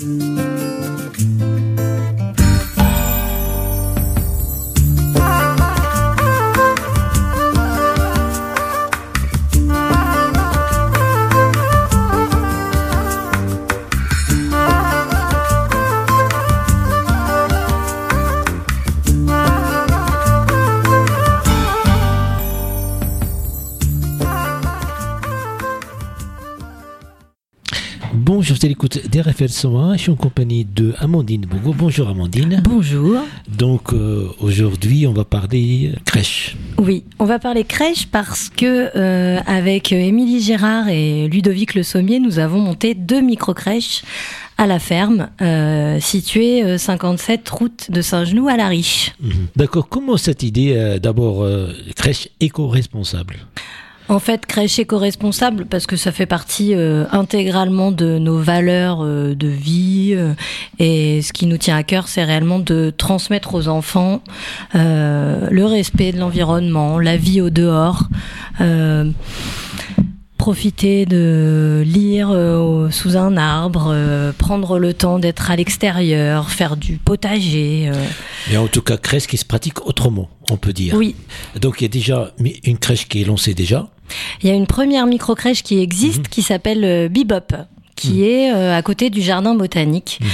Mm-hmm. Bonjour, vous l'écoute d'RFL 101. Je suis en compagnie de Amandine Bogo. Bonjour Amandine. Bonjour. Donc euh, aujourd'hui, on va parler crèche. Oui, on va parler crèche parce que euh, avec Émilie Gérard et Ludovic Le Sommier, nous avons monté deux micro-crèches à la ferme, euh, située 57 route de Saint-Genoux à La Riche. Mhm. D'accord. Comment cette idée d'abord crèche éco-responsable? En fait, crèche éco-responsable parce que ça fait partie euh, intégralement de nos valeurs euh, de vie euh, et ce qui nous tient à cœur, c'est réellement de transmettre aux enfants le respect de l'environnement, la vie au dehors profiter de lire sous un arbre, prendre le temps d'être à l'extérieur, faire du potager. Mais en tout cas, crèche qui se pratique autrement, on peut dire. Oui. Donc il y a déjà une crèche qui est lancée déjà. Il y a une première micro-crèche qui existe mhm. qui s'appelle euh, Bebop qui mhm. est euh, à côté du jardin botanique. Mhm.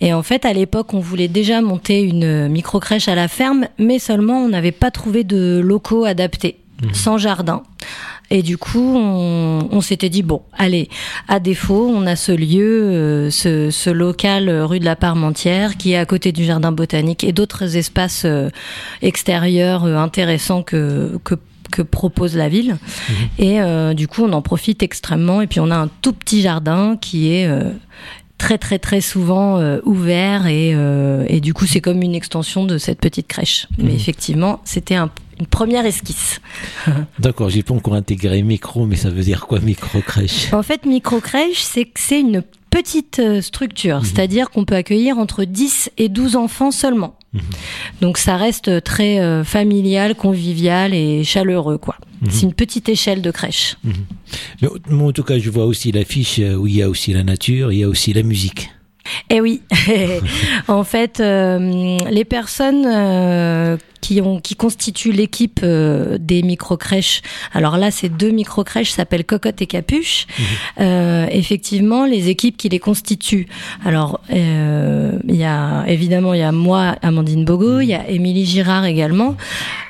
Et en fait, à l'époque, on voulait déjà monter une micro-crèche à la ferme, mais seulement on n'avait pas trouvé de locaux adaptés, sans jardin. Et du coup, on, s'était dit bon, allez, à défaut, on a ce lieu, euh, ce, local rue de la Parmentière qui est à côté du jardin botanique et d'autres espaces extérieurs intéressants que, que que propose la ville. Mhm. Et euh, du coup, on en profite extrêmement. Et puis, on a un tout petit jardin qui est euh, très très très souvent euh, ouvert et, et, du coup c'est comme une extension de cette petite crèche. Mais mhm. effectivement c'était une première esquisse. D'accord, j'ai pas encore intégré micro, mais ça veut dire quoi micro crèche? En fait micro crèche c'est que c'est une petite structure, mhm. c'est-à-dire qu'on peut accueillir entre 10 et 12 enfants seulement. Mhm. Donc ça reste très euh, familial, convivial et chaleureux, quoi. Mhm. C'est une petite échelle de crèche. Mhm. Mais, en tout cas, je vois aussi l'affiche euh, où il y a aussi la nature, il y a aussi la musique. Eh oui, en fait, euh, les personnes qui, ont, qui constituent l'équipe euh, des micro-crèches. Alors là, ces deux micro-crèches s'appellent Cocotte et Capuche. Mhm. Euh, effectivement, les équipes qui les constituent. Alors, euh, il y a évidemment, il y a moi, Amandine Bogo, il y a Émilie Girard également.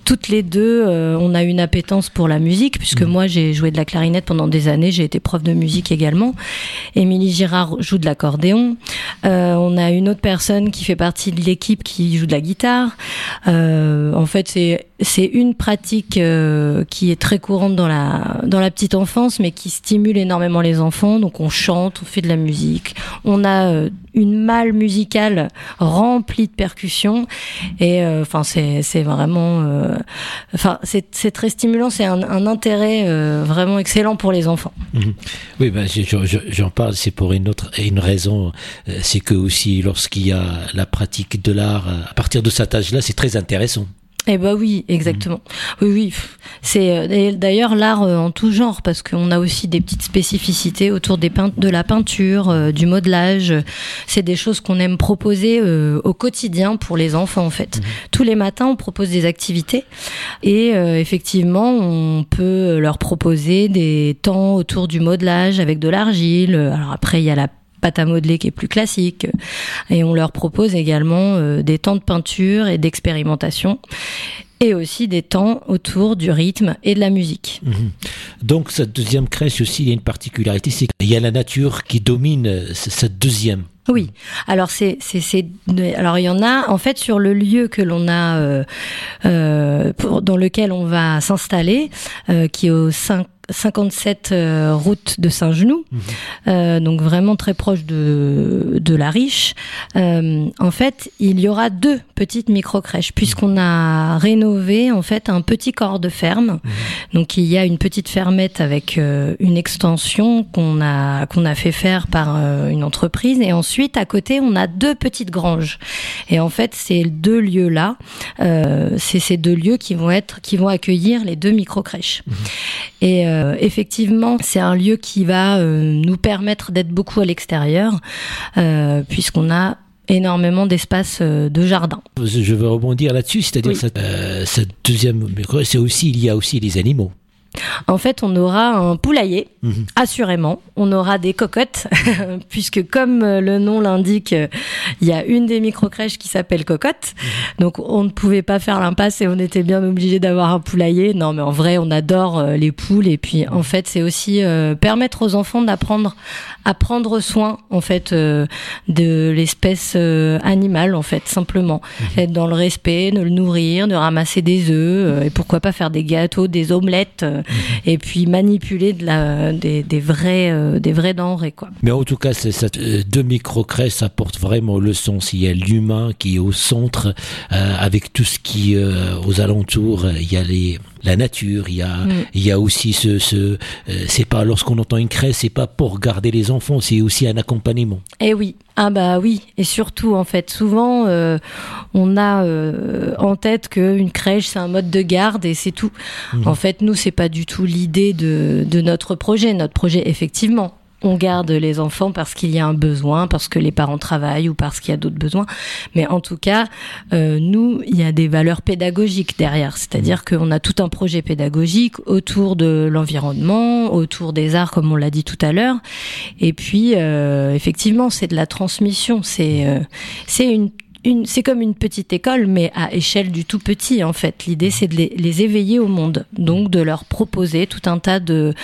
Toutes les deux, on a une appétence pour la musique, puisque mhm. moi, j'ai joué de la clarinette pendant des années, j'ai été prof de musique également. Émilie Girard joue de l'accordéon. on a une autre personne qui fait partie de l'équipe qui joue de la guitare. Euh, euh, en fait, c'est une pratique euh, qui est très courante dans la dans la petite enfance, mais qui stimule énormément les enfants. Donc, on chante, on fait de la musique, on a euh, une malle musicale remplie de percussions, et enfin, c'est c'est vraiment, enfin, c'est très stimulant. C'est un, intérêt vraiment excellent pour les enfants. Mhm. Oui, ben j'en parle, c'est pour une autre une raison, c'est que aussi lorsqu'il y a la pratique de l'art à partir de cet âge-là, c'est très intéressant. Eh ben oui, exactement. Oui, oui. C'est euh, d'ailleurs l'art euh, en tout genre parce qu'on a aussi des petites spécificités autour des de la peinture, euh, du modelage. C'est des choses qu'on aime proposer au quotidien pour les enfants en fait. Mhm. Tous les matins, on propose des activités et effectivement, on peut leur proposer des temps autour du modelage avec de l'argile. Alors après, il y a la pâte à modeler qui est plus classique. Et on leur propose également euh, des temps de peinture et d'expérimentation et aussi des temps autour du rythme et de la musique. Mhm. Donc cette deuxième crèche aussi, il y a une particularité, c'est qu'il y a la nature qui domine euh, cette deuxième. Oui. Alors c'est c'est alors il y en a en fait sur le lieu que l'on a euh, euh pour, dans lequel on va s'installer euh, qui est au 5 57 euh, route de Saint-Genoux, mhm. euh, donc vraiment très proche de, de la Riche. Euh, en fait, il y aura deux petites micro-crèches, puisqu'on a rénové en fait un petit corps de ferme. Mhm. Donc il y a une petite fermette avec une extension qu'on a qu'on a fait faire par une entreprise, et ensuite à côté on a deux petites granges. Et en fait, ces deux lieux là, c'est ces deux lieux qui vont être qui vont accueillir les deux micro-crèches. Mhm. Et euh, effectivement, c'est un lieu qui va nous permettre d'être beaucoup à l'extérieur, puisqu'on a énormément d'espace de jardin. Je veux rebondir là-dessus, c'est-à-dire cette, cette deuxième, c'est aussi il y a aussi les animaux. En fait, on aura un poulailler, mhm. assurément. On aura des cocottes, puisque comme euh, le nom l'indique, euh, il y a une des micro-crèches qui s'appelle Cocotte. Mhm. Donc, on ne pouvait pas faire l'impasse et on était bien obligé d'avoir un poulailler. Non, mais en vrai, on adore euh, les poules. Et puis, en fait, c'est aussi permettre aux enfants d'apprendre à prendre soin, en fait, de l'espèce animale, en fait, simplement. Mhm. Être dans le respect, de le nourrir, de ramasser des œufs, et pourquoi pas faire des gâteaux, des omelettes. et puis manipuler de la, des, des vrais, euh, des vrais denrées. Quoi. Mais en tout cas, cette euh, deux micro-crèches, ça porte vraiment le sens. Il y a l'humain qui est au centre, euh, avec tout ce qui, aux alentours, il y a les la nature, il y a, mm. il y a aussi ce, ce euh, c'est pas lorsqu'on entend une crèche, c'est pas pour garder les enfants, c'est aussi un accompagnement. Eh oui, ah bah oui, et surtout en fait, souvent euh, on a euh, en tête qu'une crèche c'est un mode de garde et c'est tout. Mm. En fait, nous c'est pas du tout l'idée de, de notre projet. Notre projet, effectivement, on garde les enfants parce qu'il y a un besoin, parce que les parents travaillent ou parce qu'il y a d'autres besoins. Mais en tout cas, euh, nous, il y a des valeurs pédagogiques derrière. C'est-à-dire mmh. qu'on a tout un projet pédagogique autour de l'environnement, autour des arts, comme on l'a dit tout à l'heure. Et puis, euh, effectivement, c'est de la transmission. C'est euh, c'est une c'est comme une petite école, mais à échelle du tout petit en fait. L'idée c'est de les, éveiller au monde, donc de leur proposer tout un tas de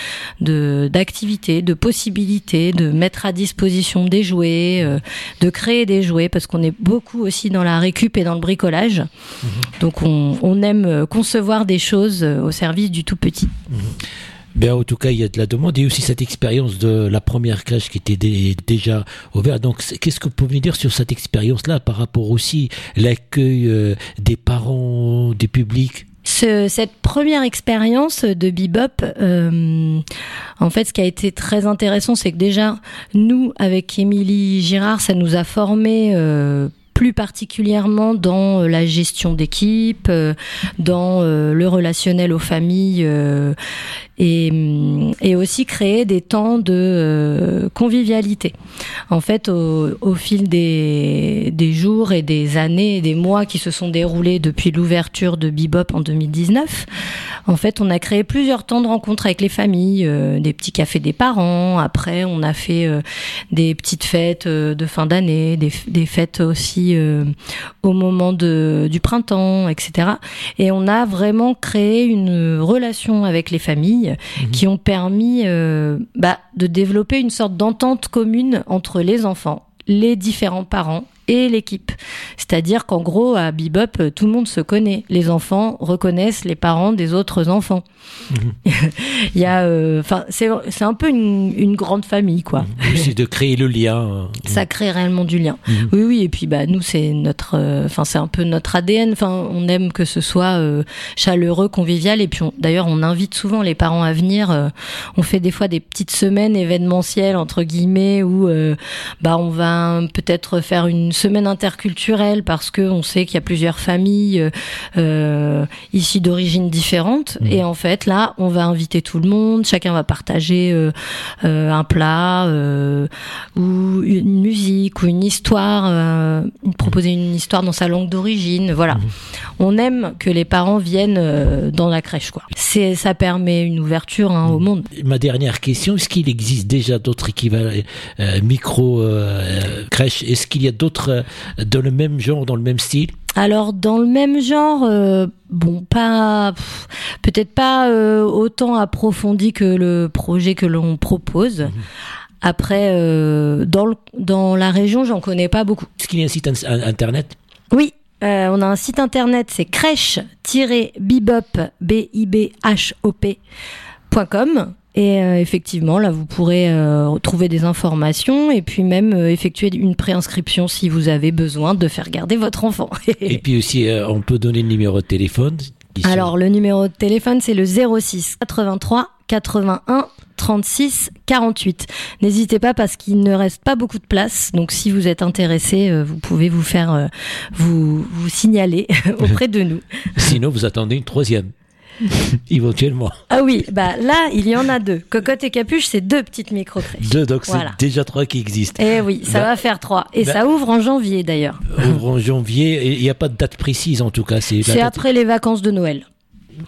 d'activités, de, possibilités, de mettre à disposition des jouets, euh, de créer des jouets, parce qu'on est beaucoup aussi dans la récup et dans le bricolage. Mhm. Donc on, on, aime concevoir des choses au service du tout petit. Mhm. Ben, en tout cas, il y a de la demande et aussi cette expérience de la première crèche qui était déjà ouverte. Donc, qu'est-ce que vous pouvez me dire sur cette expérience-là par rapport aussi l'accueil euh, des parents, des publics? Cette première expérience de Bebop, euh, en fait, ce qui a été très intéressant, c'est que déjà, nous, avec Émilie Girard, ça nous a formés euh, plus particulièrement dans euh, la gestion d'équipe, euh, dans euh, le relationnel aux familles et, mm, et aussi créer des temps de convivialité. En fait, au, au fil des, des, jours et des années et des mois qui se sont déroulés depuis l'ouverture de Bebop en 2019, en fait, on a créé plusieurs temps de rencontres avec les familles, des petits cafés des parents. Après, on a fait des petites fêtes de fin d'année, des, des fêtes aussi euh, au moment de, du printemps, etc. Et on a vraiment créé une relation avec les familles mhm. qui ont permis euh, bah, de développer une sorte d'entente commune entre les enfants, les différents parents et l'équipe. C'est-à-dire qu'en gros, à Bebop, tout le monde se connaît. Les enfants reconnaissent les parents des autres enfants. Mhm. Il y a, euh, c'est un peu une, une, grande famille, quoi. Mhm. C'est de créer le lien. Euh. Ça crée réellement du lien. Mhm. Oui, oui. Et puis, bah, nous, c'est notre, euh, enfin, c'est un peu notre ADN. Enfin, on aime que ce soit chaleureux, convivial. Et puis, d'ailleurs, on invite souvent les parents à venir. on fait des fois des petites semaines événementielles entre guillemets où, bah, on va peut-être faire une semaine interculturelle parce que on sait qu'il y a plusieurs familles euh, euh ici d'origine différentes mmh. et en fait là on va inviter tout le monde. Chacun va partager euh, euh, un plat ou une musique ou une histoire euh, proposer une histoire dans sa langue d'origine. Voilà. Mmh. on aime que les parents viennent dans la crèche quoi. C'est ça permet une ouverture hein, au mmh. monde. Ma dernière question est-ce qu'il existe déjà d'autres équivalents micro crèches? Est-ce qu'il y a d'autres euh, dans le même genre, dans le même style alors dans le même genre, euh, bon pas peut-être pas euh, autant approfondi que le projet que l'on propose. Mhm. Après, dans, le, dans la région, j'en connais pas beaucoup. Est-ce qu'il y a un site internet? Oui, on a un site internet, c'est crèche-bibhop.com. Et euh, effectivement, là, vous pourrez euh, trouver des informations et puis même euh, effectuer une préinscription si vous avez besoin de faire garder votre enfant. et puis aussi, on peut donner le numéro de téléphone. Alors, le numéro de téléphone, c'est le 06 83 81 36 48. N'hésitez pas parce qu'il ne reste pas beaucoup de place. Donc, si vous êtes intéressé, vous pouvez vous faire vous, vous signaler auprès de nous. Sinon, vous attendez une troisième. éventuellement. Ah oui, bah là, il y en a deux. Cocotte et capuche, c'est deux petites micro-crèches. Deux, donc c'est déjà trois qui existent. Eh oui, ça bah, va faire trois. Et bah, ça ouvre en janvier d'ailleurs. Ouvre en janvier, il n'y a pas de date précise en tout cas. C'est après les vacances de Noël.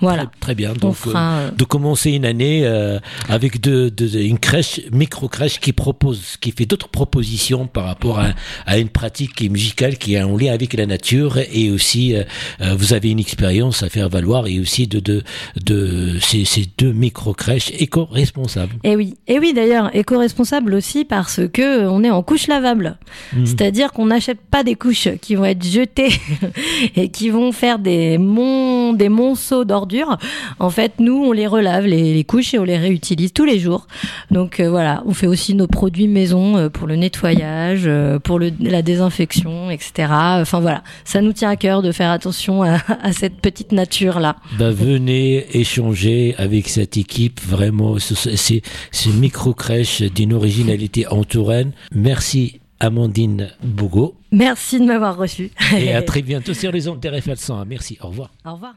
Voilà. Très, bien. Donc, euh, euh, de commencer une année euh, avec de, de, une crèche, micro-crèche qui propose, qui fait d'autres propositions par rapport à, à, une pratique musicale qui est en lien avec la nature et aussi vous avez une expérience à faire valoir et aussi de, de, de ces, ces deux micro-crèches éco-responsables. Et oui, et oui d'ailleurs, éco-responsables aussi parce que on est en couche lavable. Mmh. C'est-à-dire qu'on n'achète pas des couches qui vont être jetées et qui vont faire des monts, des monceaux d'or en fait, nous, on les relave, les, couches, et on les réutilise tous les jours. Donc euh, voilà, on fait aussi nos produits maison euh, pour le nettoyage, euh, pour la désinfection, etc. Enfin voilà, ça nous tient à cœur de faire attention à, cette petite nature-là. Bah, venez échanger avec cette équipe, vraiment, c'est micro-crèche d'une originalité en Touraine. Merci Amandine Bougot. Merci de m'avoir reçu. Et à très bientôt sur les ondes de 101. Merci, au revoir. Au revoir.